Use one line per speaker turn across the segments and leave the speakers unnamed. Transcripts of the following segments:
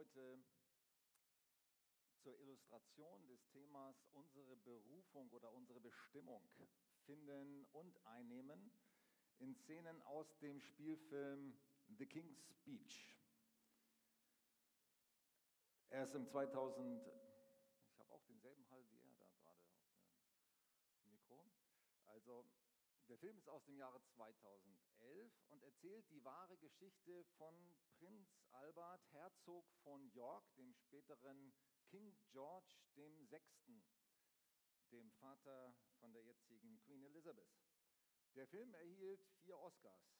heute zur Illustration des Themas unsere Berufung oder unsere Bestimmung finden und einnehmen in Szenen aus dem Spielfilm The King's Speech. Er ist im 2000, ich habe auch denselben Hall wie er da gerade auf dem Mikro. Also der Film ist aus dem Jahre 2011 und erzählt die wahre Geschichte von Prinz Albert, Herzog von York, dem späteren King George VI., dem Vater von der jetzigen Queen Elizabeth. Der Film erhielt vier Oscars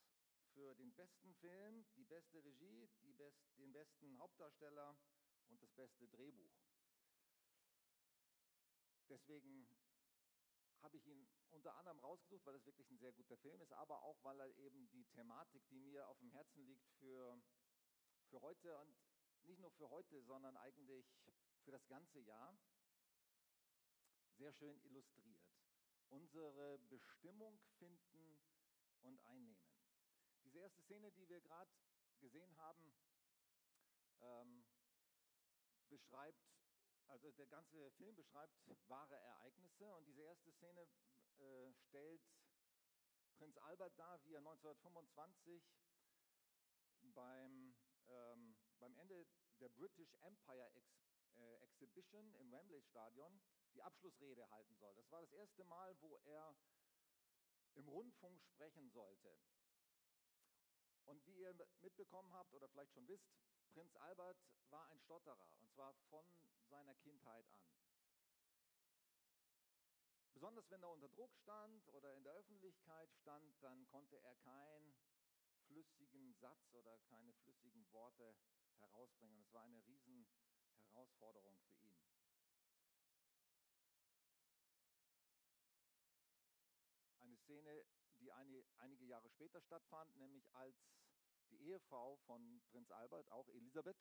für den besten Film, die beste Regie, die best, den besten Hauptdarsteller und das beste Drehbuch. Deswegen habe ich ihn unter anderem rausgesucht, weil es wirklich ein sehr guter Film ist, aber auch, weil er eben die Thematik, die mir auf dem Herzen liegt für, für heute und nicht nur für heute, sondern eigentlich für das ganze Jahr, sehr schön illustriert. Unsere Bestimmung finden und einnehmen. Diese erste Szene, die wir gerade gesehen haben, ähm, beschreibt also der ganze Film beschreibt wahre Ereignisse und diese erste Szene äh, stellt Prinz Albert dar, wie er 1925 beim, ähm, beim Ende der British Empire Ex äh, Exhibition im Wembley Stadion die Abschlussrede halten soll. Das war das erste Mal, wo er im Rundfunk sprechen sollte. Und wie ihr mitbekommen habt oder vielleicht schon wisst, Prinz Albert war ein Stotterer und zwar von seiner Kindheit an. Besonders wenn er unter Druck stand oder in der Öffentlichkeit stand, dann konnte er keinen flüssigen Satz oder keine flüssigen Worte herausbringen. Und es war eine riesen Herausforderung für ihn. Eine Szene, die einige Jahre später stattfand, nämlich als die Ehefrau von Prinz Albert, auch Elisabeth,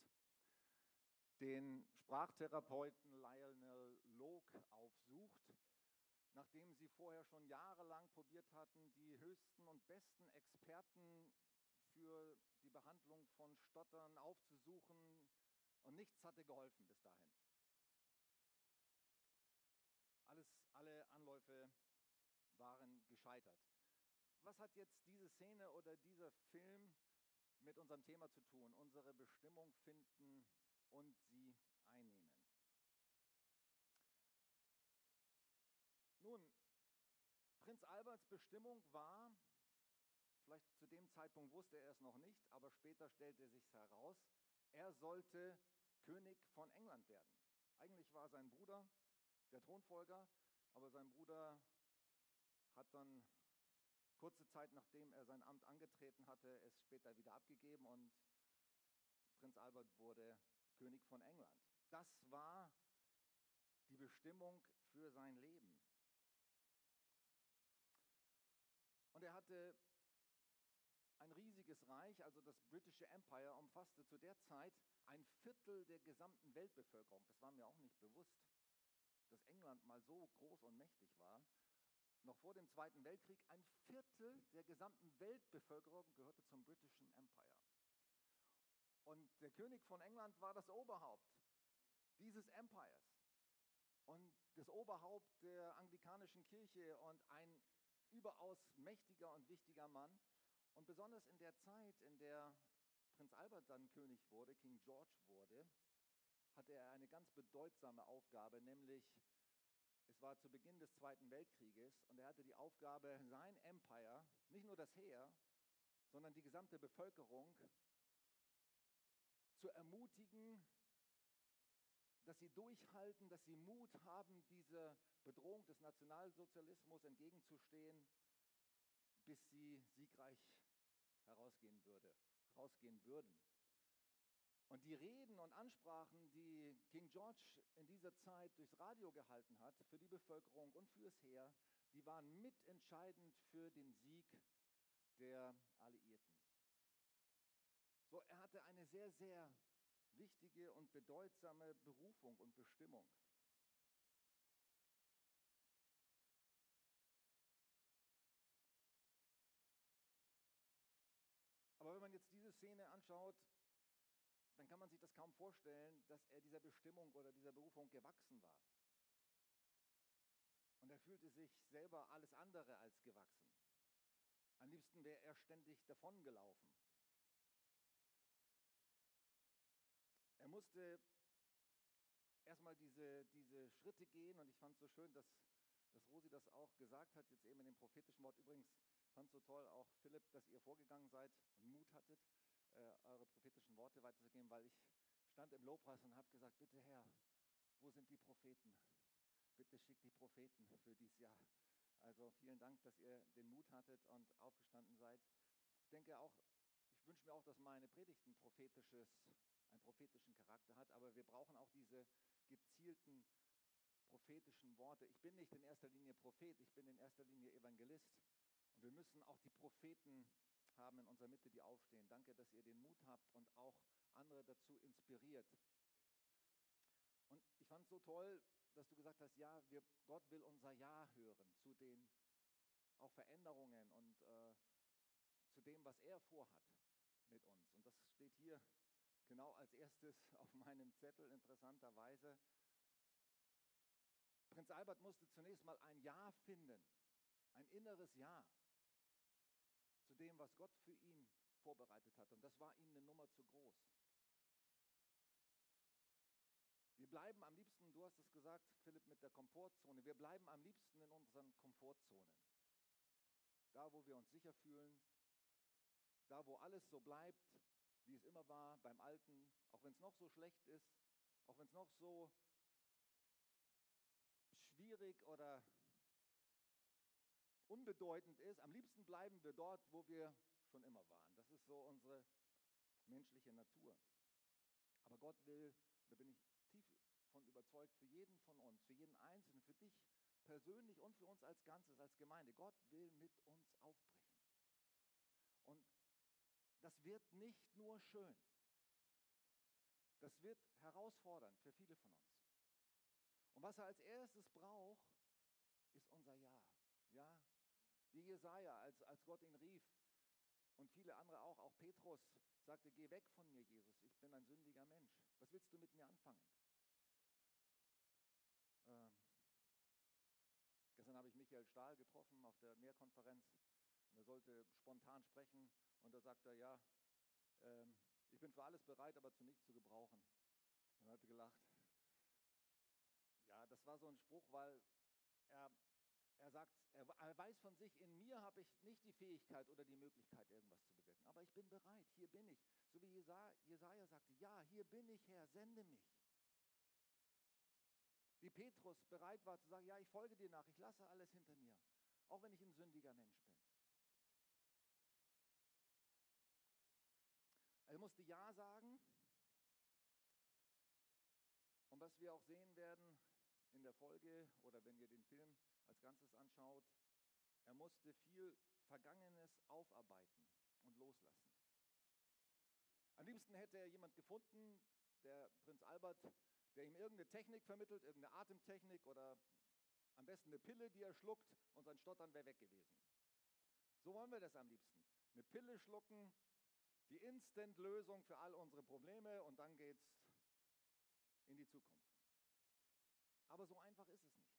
den Sprachtherapeuten Lionel Locke aufsucht, nachdem sie vorher schon jahrelang probiert hatten, die höchsten und besten Experten für die Behandlung von Stottern aufzusuchen und nichts hatte geholfen bis dahin. Alles, alle Anläufe waren gescheitert. Was hat jetzt diese Szene oder dieser Film mit unserem Thema zu tun, unsere Bestimmung finden und sie einnehmen. Nun, Prinz Alberts Bestimmung war, vielleicht zu dem Zeitpunkt wusste er es noch nicht, aber später stellte sich heraus, er sollte König von England werden. Eigentlich war sein Bruder der Thronfolger, aber sein Bruder hat dann Kurze Zeit nachdem er sein Amt angetreten hatte, es später wieder abgegeben und Prinz Albert wurde König von England. Das war die Bestimmung für sein Leben. Und er hatte ein riesiges Reich, also das britische Empire umfasste zu der Zeit ein Viertel der gesamten Weltbevölkerung. Das war mir auch nicht bewusst, dass England mal so groß und mächtig war noch vor dem Zweiten Weltkrieg, ein Viertel der gesamten Weltbevölkerung gehörte zum British Empire. Und der König von England war das Oberhaupt dieses Empires und das Oberhaupt der anglikanischen Kirche und ein überaus mächtiger und wichtiger Mann. Und besonders in der Zeit, in der Prinz Albert dann König wurde, King George wurde, hatte er eine ganz bedeutsame Aufgabe, nämlich war zu Beginn des Zweiten Weltkrieges und er hatte die Aufgabe, sein Empire, nicht nur das Heer, sondern die gesamte Bevölkerung zu ermutigen, dass sie durchhalten, dass sie Mut haben, dieser Bedrohung des Nationalsozialismus entgegenzustehen, bis sie siegreich herausgehen, würde, herausgehen würden. Und die Reden und Ansprachen, die King George in dieser Zeit durchs Radio gehalten hat, für die Bevölkerung und fürs Heer, die waren mitentscheidend für den Sieg der Alliierten. So, er hatte eine sehr, sehr wichtige und bedeutsame Berufung und Bestimmung. Aber wenn man jetzt diese Szene anschaut, kann man sich das kaum vorstellen, dass er dieser Bestimmung oder dieser Berufung gewachsen war. Und er fühlte sich selber alles andere als gewachsen. Am liebsten wäre er ständig davongelaufen. Er musste erstmal diese, diese Schritte gehen und ich fand es so schön, dass, dass Rosi das auch gesagt hat, jetzt eben in dem prophetischen Wort. Übrigens fand es so toll, auch Philipp, dass ihr vorgegangen seid und Mut hattet, eure prophetischen Worte weiterzugeben, weil ich stand im Lobpreis und habe gesagt, bitte Herr, wo sind die Propheten? Bitte schickt die Propheten für dieses Jahr. Also vielen Dank, dass ihr den Mut hattet und aufgestanden seid. Ich denke auch, ich wünsche mir auch, dass meine Predigten prophetisches einen prophetischen Charakter hat, aber wir brauchen auch diese gezielten prophetischen Worte. Ich bin nicht in erster Linie Prophet, ich bin in erster Linie Evangelist und wir müssen auch die Propheten haben in unserer Mitte, die aufstehen. Danke, dass ihr den Mut habt und auch andere dazu inspiriert. Und ich fand es so toll, dass du gesagt hast, ja, wir, Gott will unser Ja hören zu den auch Veränderungen und äh, zu dem, was er vorhat mit uns. Und das steht hier genau als erstes auf meinem Zettel, interessanterweise. Prinz Albert musste zunächst mal ein Ja finden, ein inneres Ja dem, was Gott für ihn vorbereitet hat. Und das war ihm eine Nummer zu groß. Wir bleiben am liebsten, du hast es gesagt, Philipp, mit der Komfortzone. Wir bleiben am liebsten in unseren Komfortzonen. Da, wo wir uns sicher fühlen, da, wo alles so bleibt, wie es immer war beim Alten, auch wenn es noch so schlecht ist, auch wenn es noch so schwierig oder unbedeutend ist. Am liebsten bleiben wir dort, wo wir schon immer waren. Das ist so unsere menschliche Natur. Aber Gott will, da bin ich tief von überzeugt, für jeden von uns, für jeden Einzelnen, für dich persönlich und für uns als Ganzes, als Gemeinde, Gott will mit uns aufbrechen. Und das wird nicht nur schön. Das wird herausfordernd für viele von uns. Und was er als erstes braucht, ist unser Ja. Ja, wie Jesaja, als, als Gott ihn rief und viele andere auch, auch Petrus sagte: Geh weg von mir, Jesus, ich bin ein sündiger Mensch. Was willst du mit mir anfangen? Ähm, gestern habe ich Michael Stahl getroffen auf der Mehrkonferenz und er sollte spontan sprechen und da sagt er, ja, ähm, ich bin für alles bereit, aber zu nichts zu gebrauchen. Und er hat gelacht. Ja, das war so ein Spruch, weil er, er sagt, er, weiß von sich, in mir habe ich nicht die Fähigkeit oder die Möglichkeit, irgendwas zu bewirken. Aber ich bin bereit, hier bin ich. So wie Jesaja, Jesaja sagte, ja, hier bin ich, Herr, sende mich. Wie Petrus bereit war zu sagen, ja, ich folge dir nach, ich lasse alles hinter mir, auch wenn ich ein sündiger Mensch bin. Er musste Ja sagen. Und was wir auch sehen werden in der Folge oder wenn ihr den Film als Ganzes anschaut, er musste viel Vergangenes aufarbeiten und loslassen. Am liebsten hätte er jemand gefunden, der Prinz Albert, der ihm irgendeine Technik vermittelt, irgendeine Atemtechnik oder am besten eine Pille, die er schluckt und sein Stottern wäre weg gewesen. So wollen wir das am liebsten. Eine Pille schlucken die Instant-Lösung für all unsere Probleme und dann geht's in die Zukunft. Aber so einfach ist es nicht.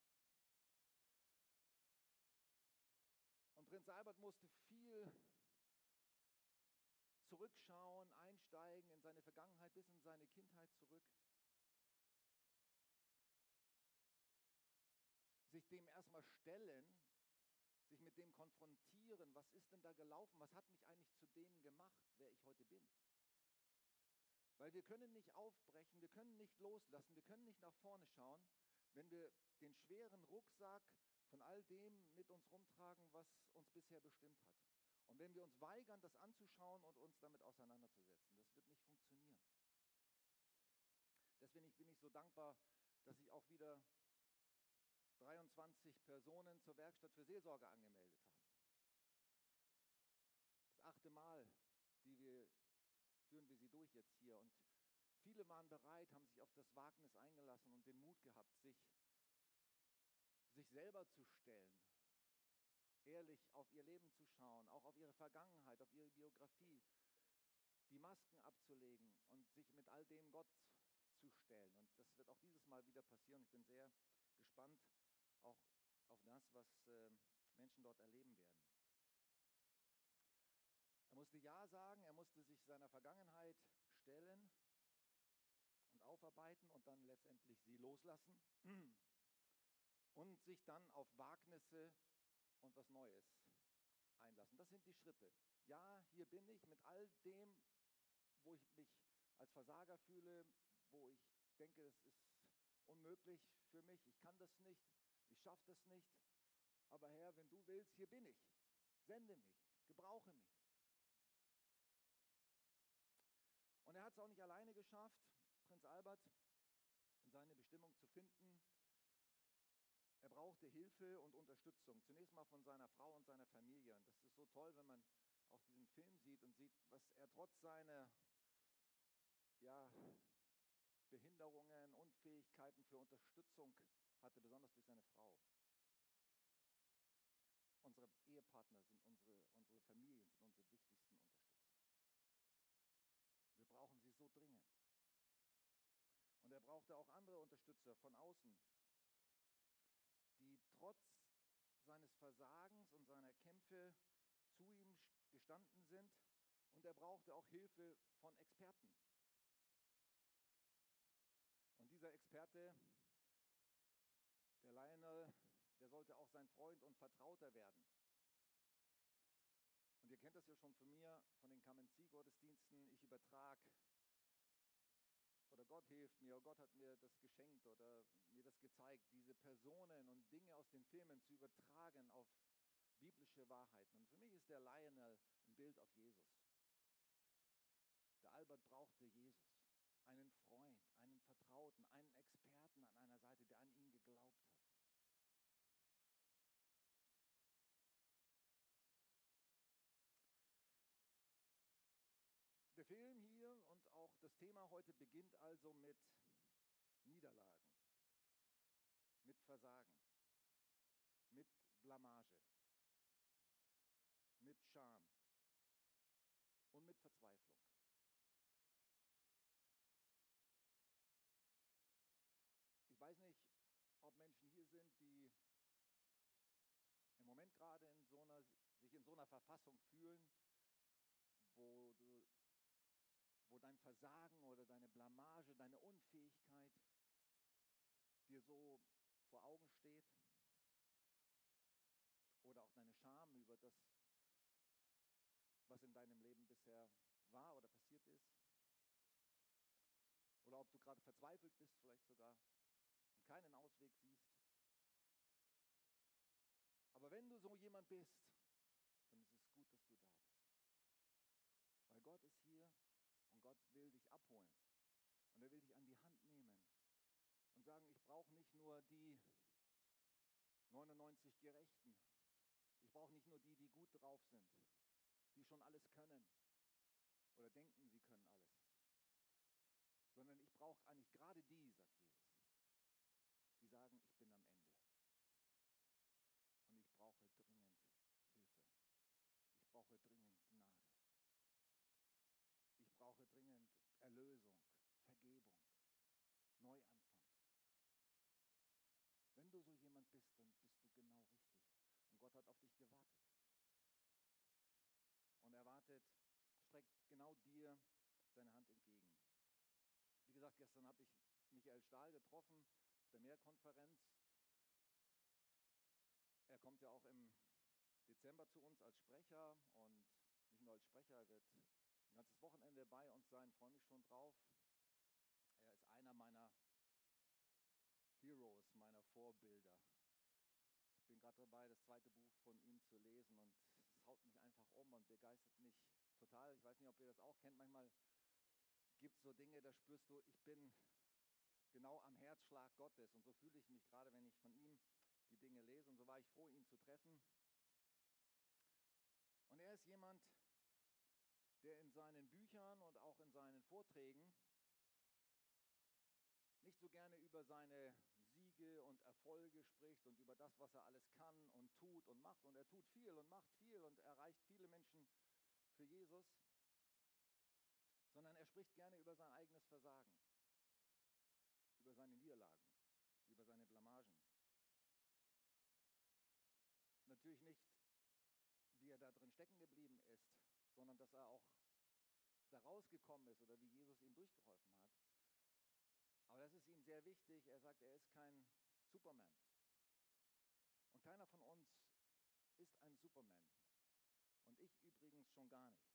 Und Prinz Albert musste viel zurückschauen, einsteigen in seine Vergangenheit bis in seine Kindheit zurück. Sich dem erstmal stellen, sich mit dem konfrontieren, was ist denn da gelaufen, was hat mich eigentlich zu dem gemacht, wer ich heute bin. Weil wir können nicht aufbrechen, wir können nicht loslassen, wir können nicht nach vorne schauen, wenn wir den schweren Rucksack von all dem mit uns rumtragen, was uns bisher bestimmt hat. Und wenn wir uns weigern, das anzuschauen und uns damit auseinanderzusetzen, das wird nicht funktionieren. Deswegen bin ich so dankbar, dass ich auch wieder 23 Personen zur Werkstatt für Seelsorge angemeldet haben. Das achte Mal, die wir führen wir sie durch jetzt hier. Und viele waren bereit, haben sich auf das Wagnis eingelassen und den Mut gehabt, sich, sich selber zu stellen, ehrlich auf ihr Leben zu schauen, auch auf ihre Vergangenheit, auf ihre Biografie, die Masken abzulegen und sich mit all dem Gott zu stellen. Und das wird auch dieses Mal wieder passieren. Ich bin sehr gespannt auch auf das, was äh, Menschen dort erleben werden. Er musste Ja sagen, er musste sich seiner Vergangenheit stellen und aufarbeiten und dann letztendlich sie loslassen und sich dann auf Wagnisse und was Neues einlassen. Das sind die Schritte. Ja, hier bin ich mit all dem, wo ich mich als Versager fühle, wo ich denke, das ist unmöglich für mich, ich kann das nicht, ich schaffe das nicht. Aber Herr, wenn du willst, hier bin ich. Sende mich, gebrauche mich. Und er hat es auch nicht alleine geschafft, Prinz Albert in seine Bestimmung zu finden. Brauchte Hilfe und Unterstützung. Zunächst mal von seiner Frau und seiner Familie. Und das ist so toll, wenn man auch diesen Film sieht und sieht, was er trotz seiner ja, Behinderungen, Unfähigkeiten für Unterstützung hatte, besonders durch seine Frau. Unsere Ehepartner sind unsere, unsere Familien, sind unsere wichtigsten Unterstützer. Wir brauchen sie so dringend. Und er brauchte auch andere Unterstützer von außen, trotz seines Versagens und seiner Kämpfe zu ihm gestanden sind. Und er brauchte auch Hilfe von Experten. Und dieser Experte, der Lionel, der sollte auch sein Freund und Vertrauter werden. Und ihr kennt das ja schon von mir, von den Kamenzi-Gottesdiensten. Ich übertrage Gott hilft mir, oder Gott hat mir das geschenkt oder mir das gezeigt, diese Personen und Dinge aus den Filmen zu übertragen auf biblische Wahrheiten. Und für mich ist der Lionel ein Bild auf Jesus. Der Albert brauchte Jesus einen Freund, einen Vertrauten, einen Experten an einer Seite, der an ihn geglaubt hat. Der Film hier und auch das Thema heute beginnt also mit Niederlagen, mit Versagen, mit Blamage, mit Scham und mit Verzweiflung. Ich weiß nicht, ob Menschen hier sind, die im Moment gerade in so einer, sich in so einer Verfassung fühlen, wo, du, Versagen oder deine Blamage, deine Unfähigkeit dir so vor Augen steht. Oder auch deine Scham über das, was in deinem Leben bisher war oder passiert ist. Oder ob du gerade verzweifelt bist, vielleicht sogar und keinen Ausweg siehst. Aber wenn du so jemand bist, dann ist es gut, dass du da bist. Weil Gott ist hier und Gott will dich abholen. Und er will dich an die Hand nehmen und sagen, ich brauche nicht nur die 99 Gerechten. Ich brauche nicht nur die, die gut drauf sind, die schon alles können oder denken, sie können alles. Sondern ich brauche eigentlich gerade die, sagt Jesus die sagen, ich bin am Ende. Und ich brauche dringend Hilfe. Ich brauche dringend Gnade. Ich brauche dringend Erlösung, Vergebung, Neuanfang. Wenn du so jemand bist, du genau richtig. Und Gott hat auf dich gewartet. Und er wartet, streckt genau dir seine Hand entgegen. Wie gesagt, gestern habe ich Michael Stahl getroffen auf der Mehrkonferenz. Er kommt ja auch im Dezember zu uns als Sprecher und nicht nur als Sprecher, er wird ein ganzes Wochenende bei uns sein, freue mich schon drauf. Er ist einer meiner Heroes, meiner Vorbilder. Ich bin gerade dabei, das zweite Buch von ihm zu lesen und es haut mich einfach um und begeistert mich total. Ich weiß nicht, ob ihr das auch kennt. Manchmal gibt es so Dinge, da spürst du, ich bin genau am Herzschlag Gottes. Und so fühle ich mich gerade, wenn ich von ihm die Dinge lese. Und so war ich froh, ihn zu treffen. Und er ist jemand, der in seinen Büchern und auch in seinen Vorträgen nicht so gerne über seine Siege und Erfolge spricht und über das, was er alles kann und tut und macht. Und er tut viel und macht viel und erreicht viele Menschen für Jesus. sondern er spricht gerne über sein eigenes Versagen, über seine Niederlagen, über seine Blamagen. Natürlich nicht, wie er da drin stecken geblieben ist, sondern dass er auch da rausgekommen ist oder wie Jesus ihm durchgeholfen hat. Aber das ist ihm sehr wichtig. Er sagt, er ist kein Superman. Und keiner von uns ist ein Superman. Und ich übrigens schon gar nicht.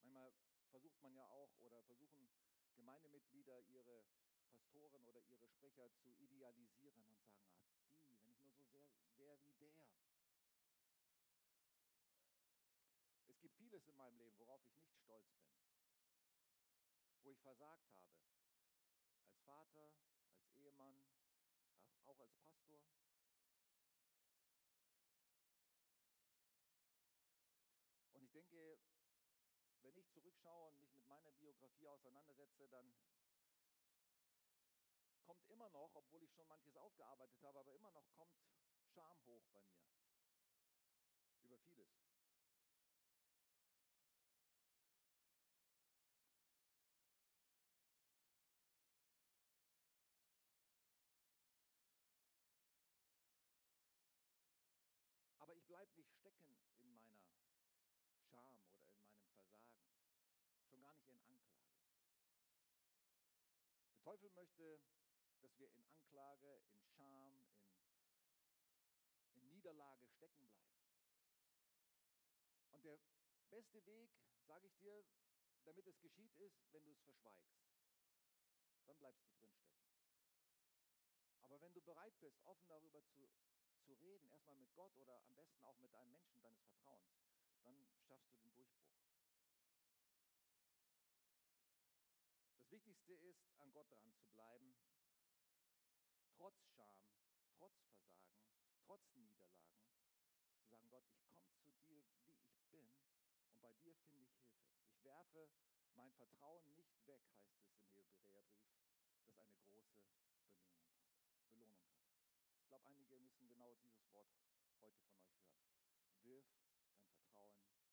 Manchmal versucht man ja auch oder versuchen Gemeindemitglieder ihre Pastoren oder ihre Sprecher zu idealisieren und sagen, ah, die, wenn ich nur so sehr wäre wie der. Es gibt vieles in meinem Leben, worauf ich nicht stolz bin, wo ich versagt habe, als Vater, als Ehemann, auch als Pastor. Und ich denke, wenn ich zurückschaue und mich mit meiner Biografie auseinandersetze, dann kommt immer noch, obwohl ich schon manches aufgearbeitet habe, aber immer noch kommt Scham hoch bei mir. Über vieles. Aber ich bleibe nicht stecken in meiner Scham oder in meinem Versagen, schon gar nicht in Anklage. Der Teufel möchte dass wir in Anklage, in Scham, in, in Niederlage stecken bleiben. Und der beste Weg, sage ich dir, damit es geschieht, ist, wenn du es verschweigst. Dann bleibst du drin stecken. Aber wenn du bereit bist, offen darüber zu, zu reden, erstmal mit Gott oder am besten auch mit einem Menschen deines Vertrauens, dann schaffst du den Durchbruch. Das Wichtigste ist, an Gott dran zu bleiben trotz Scham, trotz Versagen, trotz Niederlagen, zu sagen, Gott, ich komme zu dir, wie ich bin und bei dir finde ich Hilfe. Ich werfe mein Vertrauen nicht weg, heißt es im Hebräerbrief, das eine große Belohnung hat. Belohnung hat. Ich glaube, einige müssen genau dieses Wort heute von euch hören. Wirf dein Vertrauen nicht weg.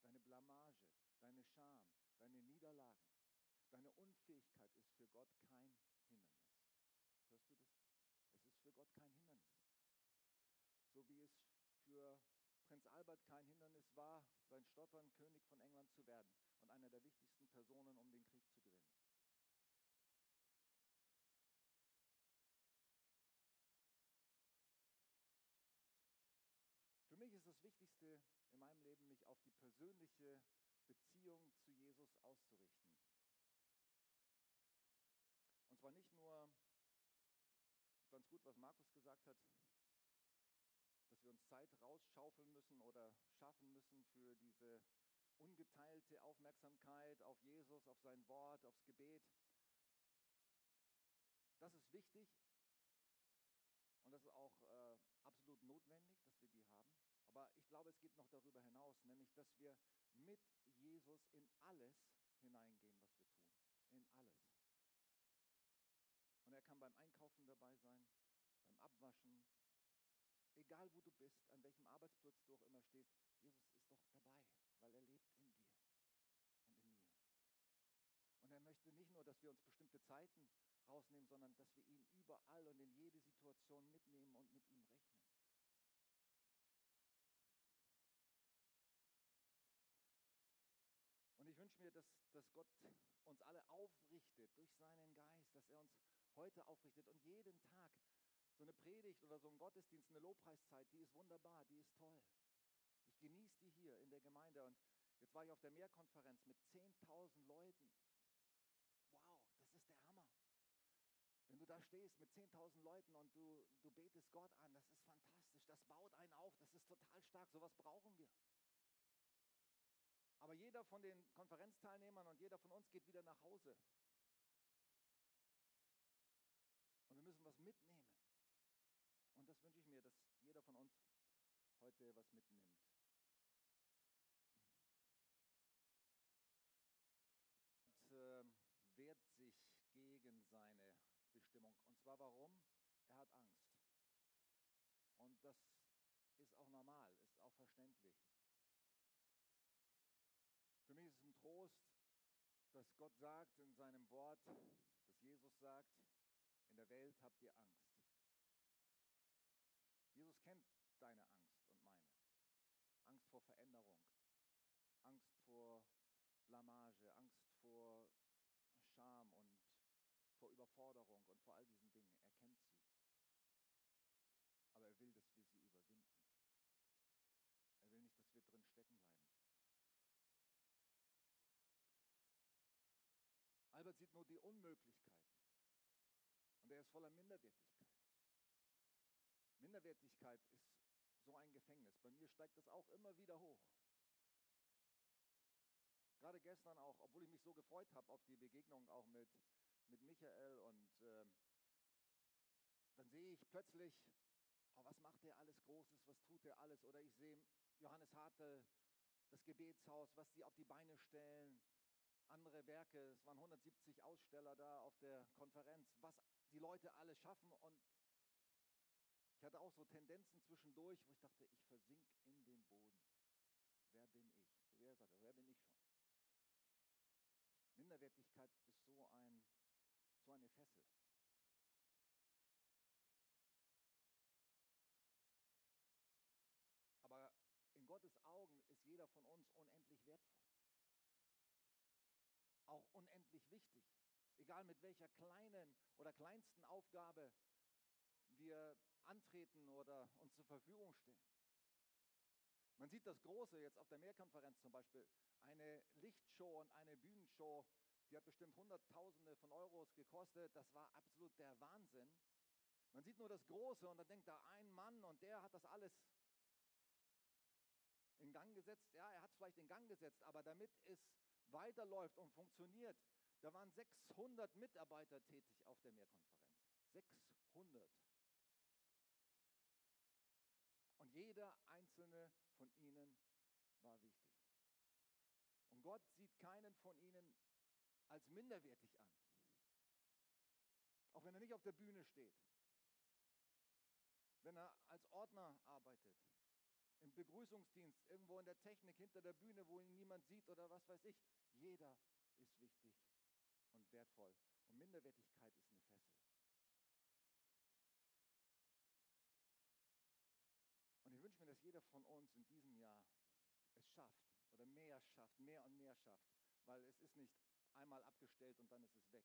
Deine Blamage, deine Scham, deine Niederlagen, Unfähigkeit ist für Gott kein Hindernis. Hörst du das? Es ist für Gott kein Hindernis. So wie es für Prinz Albert kein Hindernis war, sein Stottern König von England zu werden und einer der wichtigsten Personen, um den Krieg zu gewinnen. Für mich ist das Wichtigste in meinem Leben, mich auf die persönliche Beziehung zu Jesus auszurichten. Und zwar nicht nur, ich fand es gut, was Markus gesagt hat, dass wir uns Zeit rausschaufeln müssen oder schaffen müssen für diese ungeteilte Aufmerksamkeit auf Jesus, auf sein Wort, aufs Gebet. Das ist wichtig und das ist auch äh, absolut notwendig, dass wir die haben. Aber ich glaube, es geht noch darüber hinaus, nämlich dass wir mit Jesus in alles hineingehen, was wir tun. In alles. Und er kann beim Einkaufen dabei sein, Abwaschen, egal wo du bist, an welchem Arbeitsplatz du auch immer stehst. Jesus ist doch dabei, weil er lebt in dir und in mir. Und er möchte nicht nur, dass wir uns bestimmte Zeiten rausnehmen, sondern dass wir ihn überall und in jede Situation mitnehmen und mit ihm rechnen. Und ich wünsche mir, dass, dass Gott uns alle aufrichtet durch seinen Geist, dass er uns heute aufrichtet und jeden Tag so eine Predigt oder so ein Gottesdienst, eine Lobpreiszeit, die ist wunderbar, die ist toll. Ich genieße die hier in der Gemeinde und jetzt war ich auf der Mehrkonferenz mit 10.000 Leuten. Wow, das ist der Hammer. Wenn du da stehst mit 10.000 Leuten und du, du betest Gott an, das ist fantastisch, das baut einen auf, das ist total stark, sowas brauchen wir. Aber jeder von den Konferenzteilnehmern und jeder von uns geht wieder nach Hause. Und wir müssen was mitnehmen. Und das wünsche ich mir, dass jeder von uns heute was mitnimmt. Und, äh, wehrt sich gegen seine Bestimmung. Und zwar warum? Er hat Angst. Und das ist auch normal, ist auch verständlich. dass Gott sagt in seinem Wort, dass Jesus sagt, in der Welt habt ihr Angst. Jesus kennt deine Angst und meine. Angst vor Veränderung, Angst vor Blamage, Angst vor Scham und vor Überforderung und vor all diesen Dingen. Er kennt sie. Aber er will, dass wir sie überwinden. Er will nicht, dass wir drin stecken bleiben. Albert sieht nur die Unmöglichkeiten und er ist voller Minderwertigkeit. Minderwertigkeit ist so ein Gefängnis. Bei mir steigt das auch immer wieder hoch. Gerade gestern auch, obwohl ich mich so gefreut habe auf die Begegnung auch mit, mit Michael und äh, dann sehe ich plötzlich, oh, was macht der alles Großes, was tut der alles? Oder ich sehe Johannes Hartl, das Gebetshaus, was sie auf die Beine stellen, andere Werke, es waren 170 Aussteller da auf der Konferenz, was die Leute alles schaffen und ich hatte auch so Tendenzen zwischendurch, wo ich dachte, ich versink in den Boden. Wer bin ich? So wie er sagte, wer bin ich schon? Minderwertigkeit ist so, ein, so eine Fessel. Aber in Gottes Augen ist jeder von uns unendlich wertvoll. Auch unendlich wichtig. Egal mit welcher kleinen oder kleinsten Aufgabe wir antreten oder uns zur Verfügung stellen. Man sieht das Große jetzt auf der Mehrkonferenz zum Beispiel, eine Lichtshow und eine Bühnenshow, die hat bestimmt Hunderttausende von Euros gekostet. Das war absolut der Wahnsinn. Man sieht nur das Große und dann denkt da ein Mann und der hat das alles in Gang gesetzt. Ja, er hat es vielleicht in Gang gesetzt, aber damit es weiterläuft und funktioniert, da waren 600 Mitarbeiter tätig auf der Mehrkonferenz. 600. Und jeder einzelne von ihnen war wichtig. Und Gott sieht keinen von ihnen als minderwertig an. Auch wenn er nicht auf der Bühne steht. Wenn er als Ordner arbeitet, im Begrüßungsdienst, irgendwo in der Technik, hinter der Bühne, wo ihn niemand sieht oder was weiß ich. Jeder ist wichtig und wertvoll. Und Minderwertigkeit ist eine Fessel. Und ich wünsche mir, dass jeder von uns in diesem Jahr es schafft oder mehr schafft, mehr und mehr schafft, weil es ist nicht einmal abgestellt und dann ist es weg.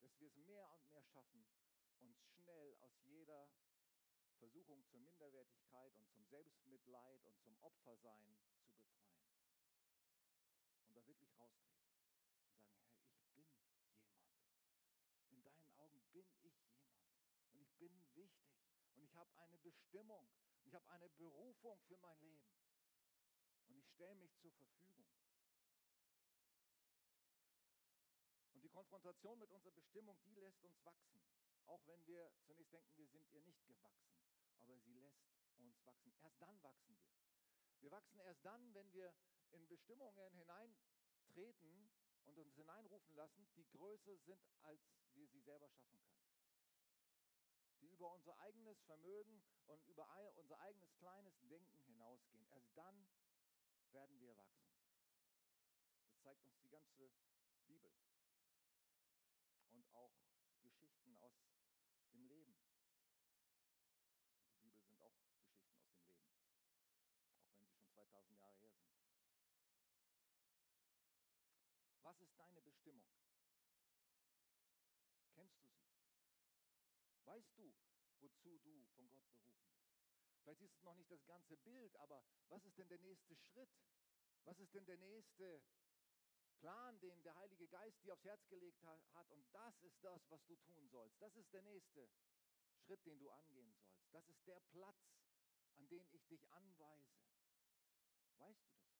Dass wir es mehr und mehr schaffen, uns schnell aus jeder Versuchung zur Minderwertigkeit und zum Selbstmitleid und zum Opfersein zu befreien. Und da wirklich raustreten und sagen, Herr, ich bin jemand. In deinen Augen bin ich jemand. Und ich bin wichtig. Und ich habe eine Bestimmung. Und ich habe eine Berufung für mein Leben. Und ich stelle mich zur Verfügung. Und die Konfrontation mit unserer Bestimmung, die lässt uns wachsen. Auch wenn wir zunächst denken, wir sind ihr nicht gewachsen. Aber sie lässt uns wachsen. Erst dann wachsen wir. Wir wachsen erst dann, wenn wir in Bestimmungen hineintreten und uns hineinrufen lassen, die größer sind, als wir sie selber schaffen können. Die über unser eigenes Vermögen und über unser eigenes kleines Denken hinausgehen. Erst dann werden wir wachsen. Das zeigt uns die ganze Bibel und auch Geschichten aus dem Leben. Und die Bibel sind auch Geschichten aus dem Leben, auch wenn sie schon 2000 Jahre her sind. Was ist deine Bestimmung? Kennst du sie? Weißt du, wozu du von Gott berufen bist? Vielleicht ist es noch nicht das ganze Bild, aber was ist denn der nächste Schritt? Was ist denn der nächste? Plan, den der Heilige Geist dir aufs Herz gelegt hat. Und das ist das, was du tun sollst. Das ist der nächste Schritt, den du angehen sollst. Das ist der Platz, an den ich dich anweise. Weißt du das?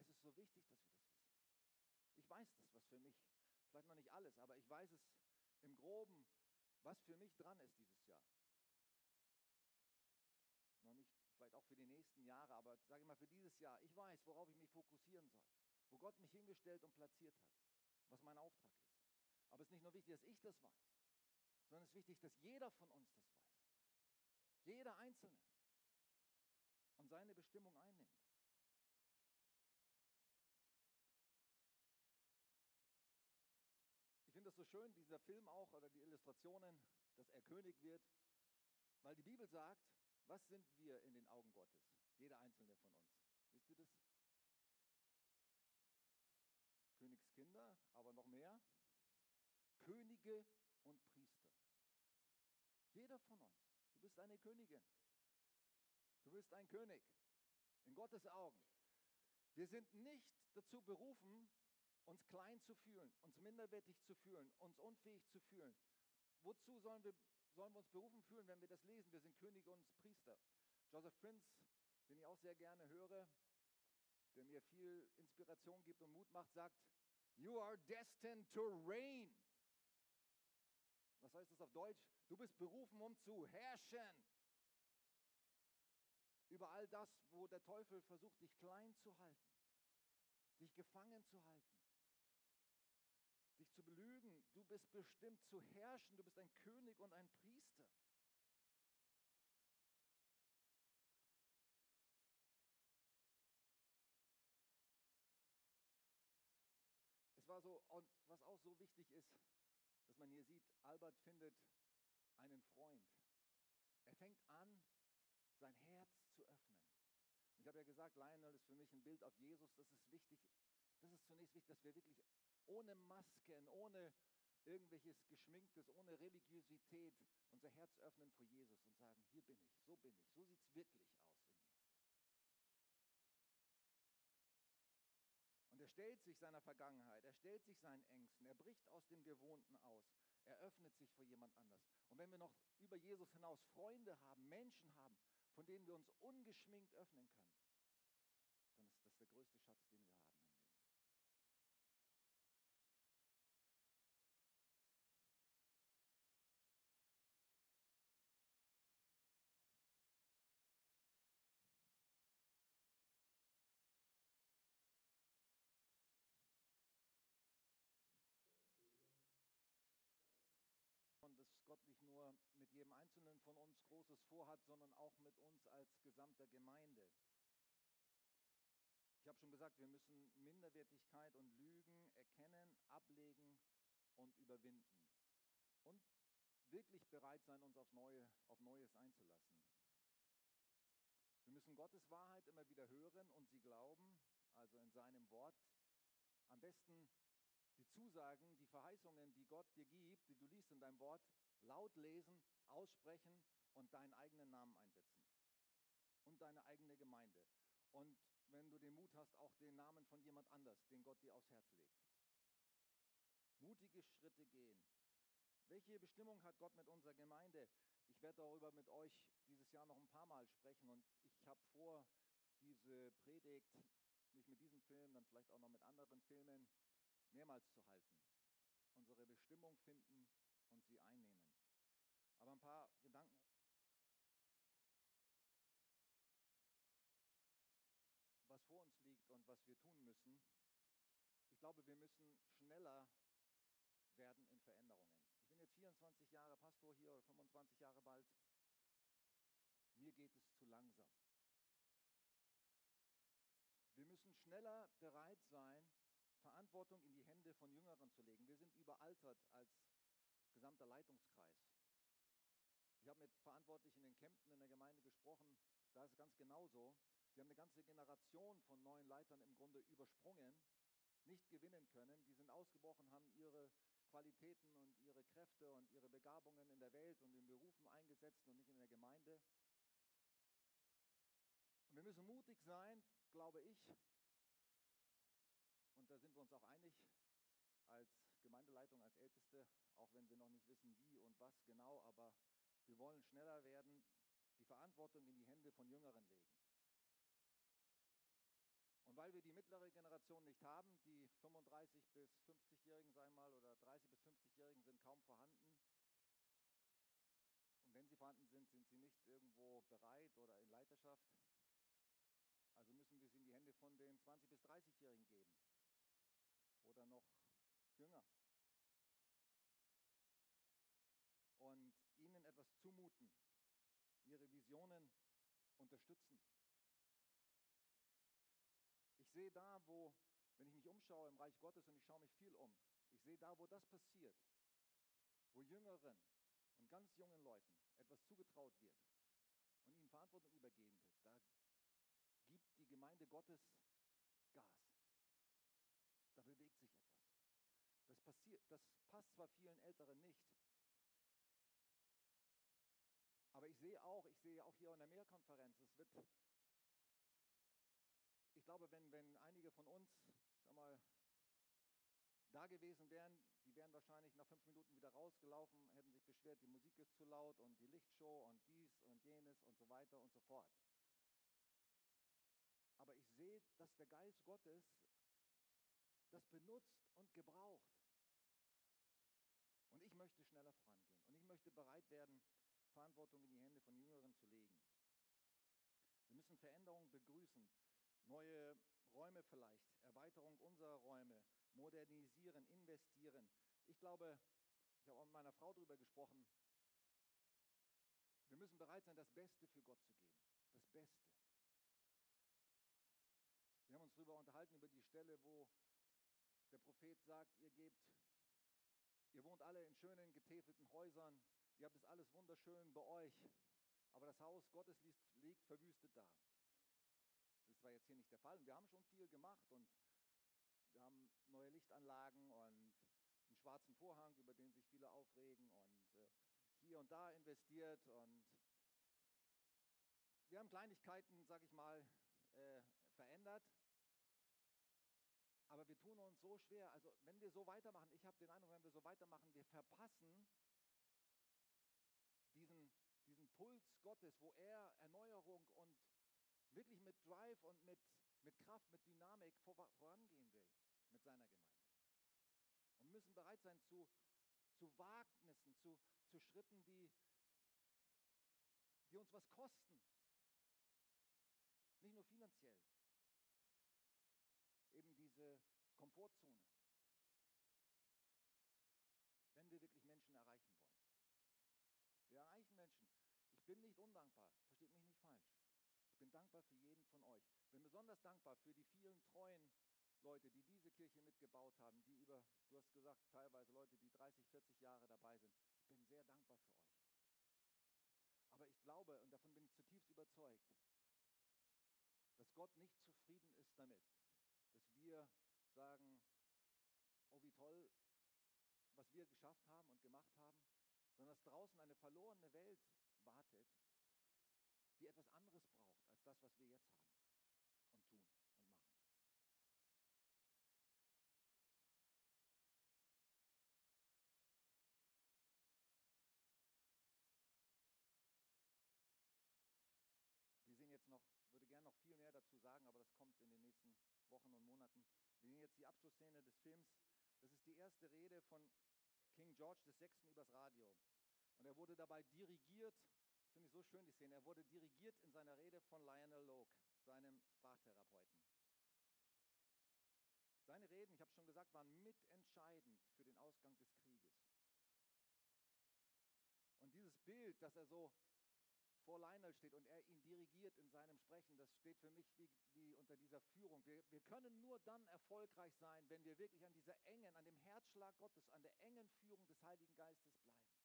Es ist so wichtig, dass wir das wissen. Ich weiß das, was für mich, vielleicht noch nicht alles, aber ich weiß es im groben, was für mich dran ist dieses Jahr. Noch nicht vielleicht auch für die nächsten Jahre, aber sage ich mal für dieses Jahr. Ich weiß, worauf ich mich fokussieren soll, wo Gott mich hingestellt und platziert hat, was mein Auftrag ist. Aber es ist nicht nur wichtig, dass ich das weiß, sondern es ist wichtig, dass jeder von uns das weiß. Jeder Einzelne. Und seine Bestimmung einnimmt. Schön, dieser Film auch oder die Illustrationen, dass er König wird, weil die Bibel sagt, was sind wir in den Augen Gottes? Jeder einzelne von uns. Wisst ihr das? Königskinder, aber noch mehr. Könige und Priester. Jeder von uns. Du bist eine Königin. Du bist ein König. In Gottes Augen. Wir sind nicht dazu berufen, uns klein zu fühlen, uns minderwertig zu fühlen, uns unfähig zu fühlen. Wozu sollen wir, sollen wir uns berufen fühlen, wenn wir das lesen? Wir sind Könige und Priester. Joseph Prince, den ich auch sehr gerne höre, der mir viel Inspiration gibt und Mut macht, sagt, You are destined to reign. Was heißt das auf Deutsch? Du bist berufen, um zu herrschen. Über all das, wo der Teufel versucht, dich klein zu halten, dich gefangen zu halten, zu belügen. Du bist bestimmt zu herrschen. Du bist ein König und ein Priester. Es war so, und was auch so wichtig ist, dass man hier sieht, Albert findet einen Freund. Er fängt an, sein Herz zu öffnen. Und ich habe ja gesagt, Lionel ist für mich ein Bild auf Jesus. Das ist wichtig. Das ist zunächst wichtig, dass wir wirklich ohne Masken, ohne irgendwelches Geschminktes, ohne Religiosität unser Herz öffnen vor Jesus und sagen, hier bin ich, so bin ich, so sieht es wirklich aus in mir. Und er stellt sich seiner Vergangenheit, er stellt sich seinen Ängsten, er bricht aus dem Gewohnten aus, er öffnet sich vor jemand anders. Und wenn wir noch über Jesus hinaus Freunde haben, Menschen haben, von denen wir uns ungeschminkt öffnen können, dann ist das der größte Schatz, den wir haben im Leben. Und dass Gott nicht nur mit jedem Einzelnen von uns Großes vorhat, sondern auch mit uns als gesamter Gemeinde. Ich habe schon gesagt, wir müssen Minderwertigkeit und Lügen erkennen, ablegen und überwinden. Und wirklich bereit sein, uns aufs Neue, auf Neues einzulassen. Wir müssen Gottes Wahrheit immer wieder hören und sie glauben, also in seinem Wort. Am besten die Zusagen, die Verheißungen, die Gott dir gibt, die du liest in deinem Wort, laut lesen, aussprechen und deinen eigenen Namen einsetzen. Und deine eigene Gemeinde. Und wenn du den Mut hast, auch den Namen von jemand anders, den Gott dir aufs Herz legt. Mutige Schritte gehen. Welche Bestimmung hat Gott mit unserer Gemeinde? Ich werde darüber mit euch dieses Jahr noch ein paar Mal sprechen und ich habe vor, diese Predigt nicht mit diesem Film, dann vielleicht auch noch mit anderen Filmen mehrmals zu halten, unsere Bestimmung finden und sie einnehmen. Aber ein paar Gedanken. was vor uns liegt und was wir tun müssen. Ich glaube, wir müssen schneller werden in Veränderungen. Ich bin jetzt 24 Jahre Pastor hier oder 25 Jahre bald. Mir geht es zu langsam. Wir müssen schneller bereit sein, Verantwortung in die Hände von Jüngeren zu legen. Wir sind überaltert als gesamter Leitungskreis. Ich habe mit Verantwortlichen in den Kempten in der Gemeinde gesprochen. Da ist es ganz genauso. Sie haben eine ganze Generation von neuen Leitern im Grunde übersprungen, nicht gewinnen können. Die sind ausgebrochen, haben ihre Qualitäten und ihre Kräfte und ihre Begabungen in der Welt und in Berufen eingesetzt und nicht in der Gemeinde. Und wir müssen mutig sein, glaube ich, und da sind wir uns auch einig als Gemeindeleitung, als Älteste, auch wenn wir noch nicht wissen, wie und was genau, aber wir wollen schneller werden, die Verantwortung in die Hände von Jüngeren legen. Und weil wir die mittlere Generation nicht haben, die 35 bis 50-Jährigen, sagen wir mal, oder 30 bis 50-Jährigen sind kaum vorhanden. Und wenn sie vorhanden sind, sind sie nicht irgendwo bereit oder in Leiterschaft. Also müssen wir sie in die Hände von den 20 bis 30-Jährigen geben oder noch jünger. Und ihnen etwas zumuten, ihre Visionen unterstützen. Ich sehe da, wo, wenn ich mich umschaue im Reich Gottes und ich schaue mich viel um, ich sehe da, wo das passiert, wo Jüngeren und ganz jungen Leuten etwas zugetraut wird und ihnen Verantwortung übergeben wird, da gibt die Gemeinde Gottes Gas. Da bewegt sich etwas. Das, passiert, das passt zwar vielen Älteren nicht, sehe auch, ich sehe auch hier in der Mehrkonferenz, es wird, ich glaube, wenn, wenn einige von uns, sag mal, da gewesen wären, die wären wahrscheinlich nach fünf Minuten wieder rausgelaufen, hätten sich beschwert, die Musik ist zu laut und die Lichtshow und dies und jenes und so weiter und so fort. Aber ich sehe, dass der Geist Gottes das benutzt und gebraucht. Und ich möchte schneller vorangehen. Und ich möchte bereit werden, Verantwortung in die Hände von Jüngeren zu legen. Wir müssen Veränderungen begrüßen, neue Räume vielleicht, Erweiterung unserer Räume, modernisieren, investieren. Ich glaube, ich habe auch mit meiner Frau darüber gesprochen, wir müssen bereit sein, das Beste für Gott zu geben. Das Beste. Wir haben uns darüber unterhalten, über die Stelle, wo der Prophet sagt, ihr gebt, ihr wohnt alle in schönen, getäfelten Häusern, ihr habt es alles wunderschön bei euch, aber das Haus Gottes liegt verwüstet da. Das ist zwar jetzt hier nicht der Fall, und wir haben schon viel gemacht und wir haben neue Lichtanlagen und einen schwarzen Vorhang, über den sich viele aufregen und äh, hier und da investiert und wir haben Kleinigkeiten, sag ich mal, äh, verändert. Aber wir tun uns so schwer. Also wenn wir so weitermachen, ich habe den Eindruck, wenn wir so weitermachen, wir verpassen diesen, diesen Puls Gottes, wo er Erneuerung und wirklich mit Drive und mit, mit Kraft, mit Dynamik vor, vorangehen will mit seiner Gemeinde. Und müssen bereit sein zu, zu Wagnissen, zu, zu Schritten, die, die uns was kosten. Nicht nur finanziell. Eben diese Komfortzone. Wenn wir wirklich Menschen erreichen wollen. Wir erreichen Menschen. Ich bin nicht undankbar, versteht mich nicht falsch. Ich bin dankbar für jeden von euch. Ich bin besonders dankbar für die vielen treuen Leute, die diese Kirche mitgebaut haben, die über, du hast gesagt, teilweise Leute, die 30, 40 Jahre dabei sind. Ich bin sehr dankbar für euch. Aber ich glaube, und davon bin ich zutiefst überzeugt, dass Gott nicht zufrieden ist damit, dass wir sagen, oh wie toll, was wir geschafft haben und gemacht haben, sondern dass draußen eine verlorene Welt wartet, die etwas anderes braucht als das, was wir jetzt haben und tun und machen. Wir sehen jetzt noch, würde gerne noch viel mehr dazu sagen, aber das kommt in den nächsten Wochen und Monaten. Wir sehen jetzt die Abschlussszene des Films. Das ist die erste Rede von King George VI. übers Radio. Und er wurde dabei dirigiert, das finde ich so schön, die Szene, er wurde dirigiert in seiner Rede von Lionel Loke, seinem Sprachtherapeuten. Seine Reden, ich habe schon gesagt, waren mitentscheidend für den Ausgang des Krieges. Und dieses Bild, dass er so vor Lionel steht und er ihn dirigiert in seinem Sprechen, das steht für mich wie, wie unter dieser Führung. Wir, wir können nur dann erfolgreich sein, wenn wir wirklich an dieser engen, an dem Herzschlag Gottes, an der engen Führung des Heiligen Geistes bleiben.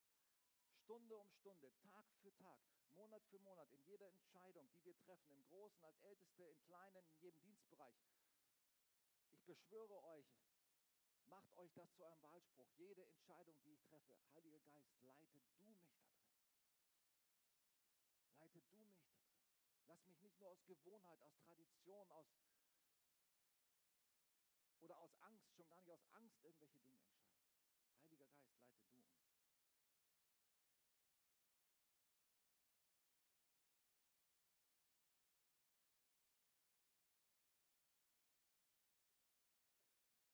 Stunde um Stunde, Tag für Tag, Monat für Monat, in jeder Entscheidung, die wir treffen, im Großen als Älteste, im Kleinen, in jedem Dienstbereich. Ich beschwöre euch, macht euch das zu eurem Wahlspruch. Jede Entscheidung, die ich treffe, Heiliger Geist, leite du mich da drin. Leite du mich da drin. Lass mich nicht nur aus Gewohnheit, aus Tradition, aus oder aus Angst, schon gar nicht aus Angst irgendwelche Dinge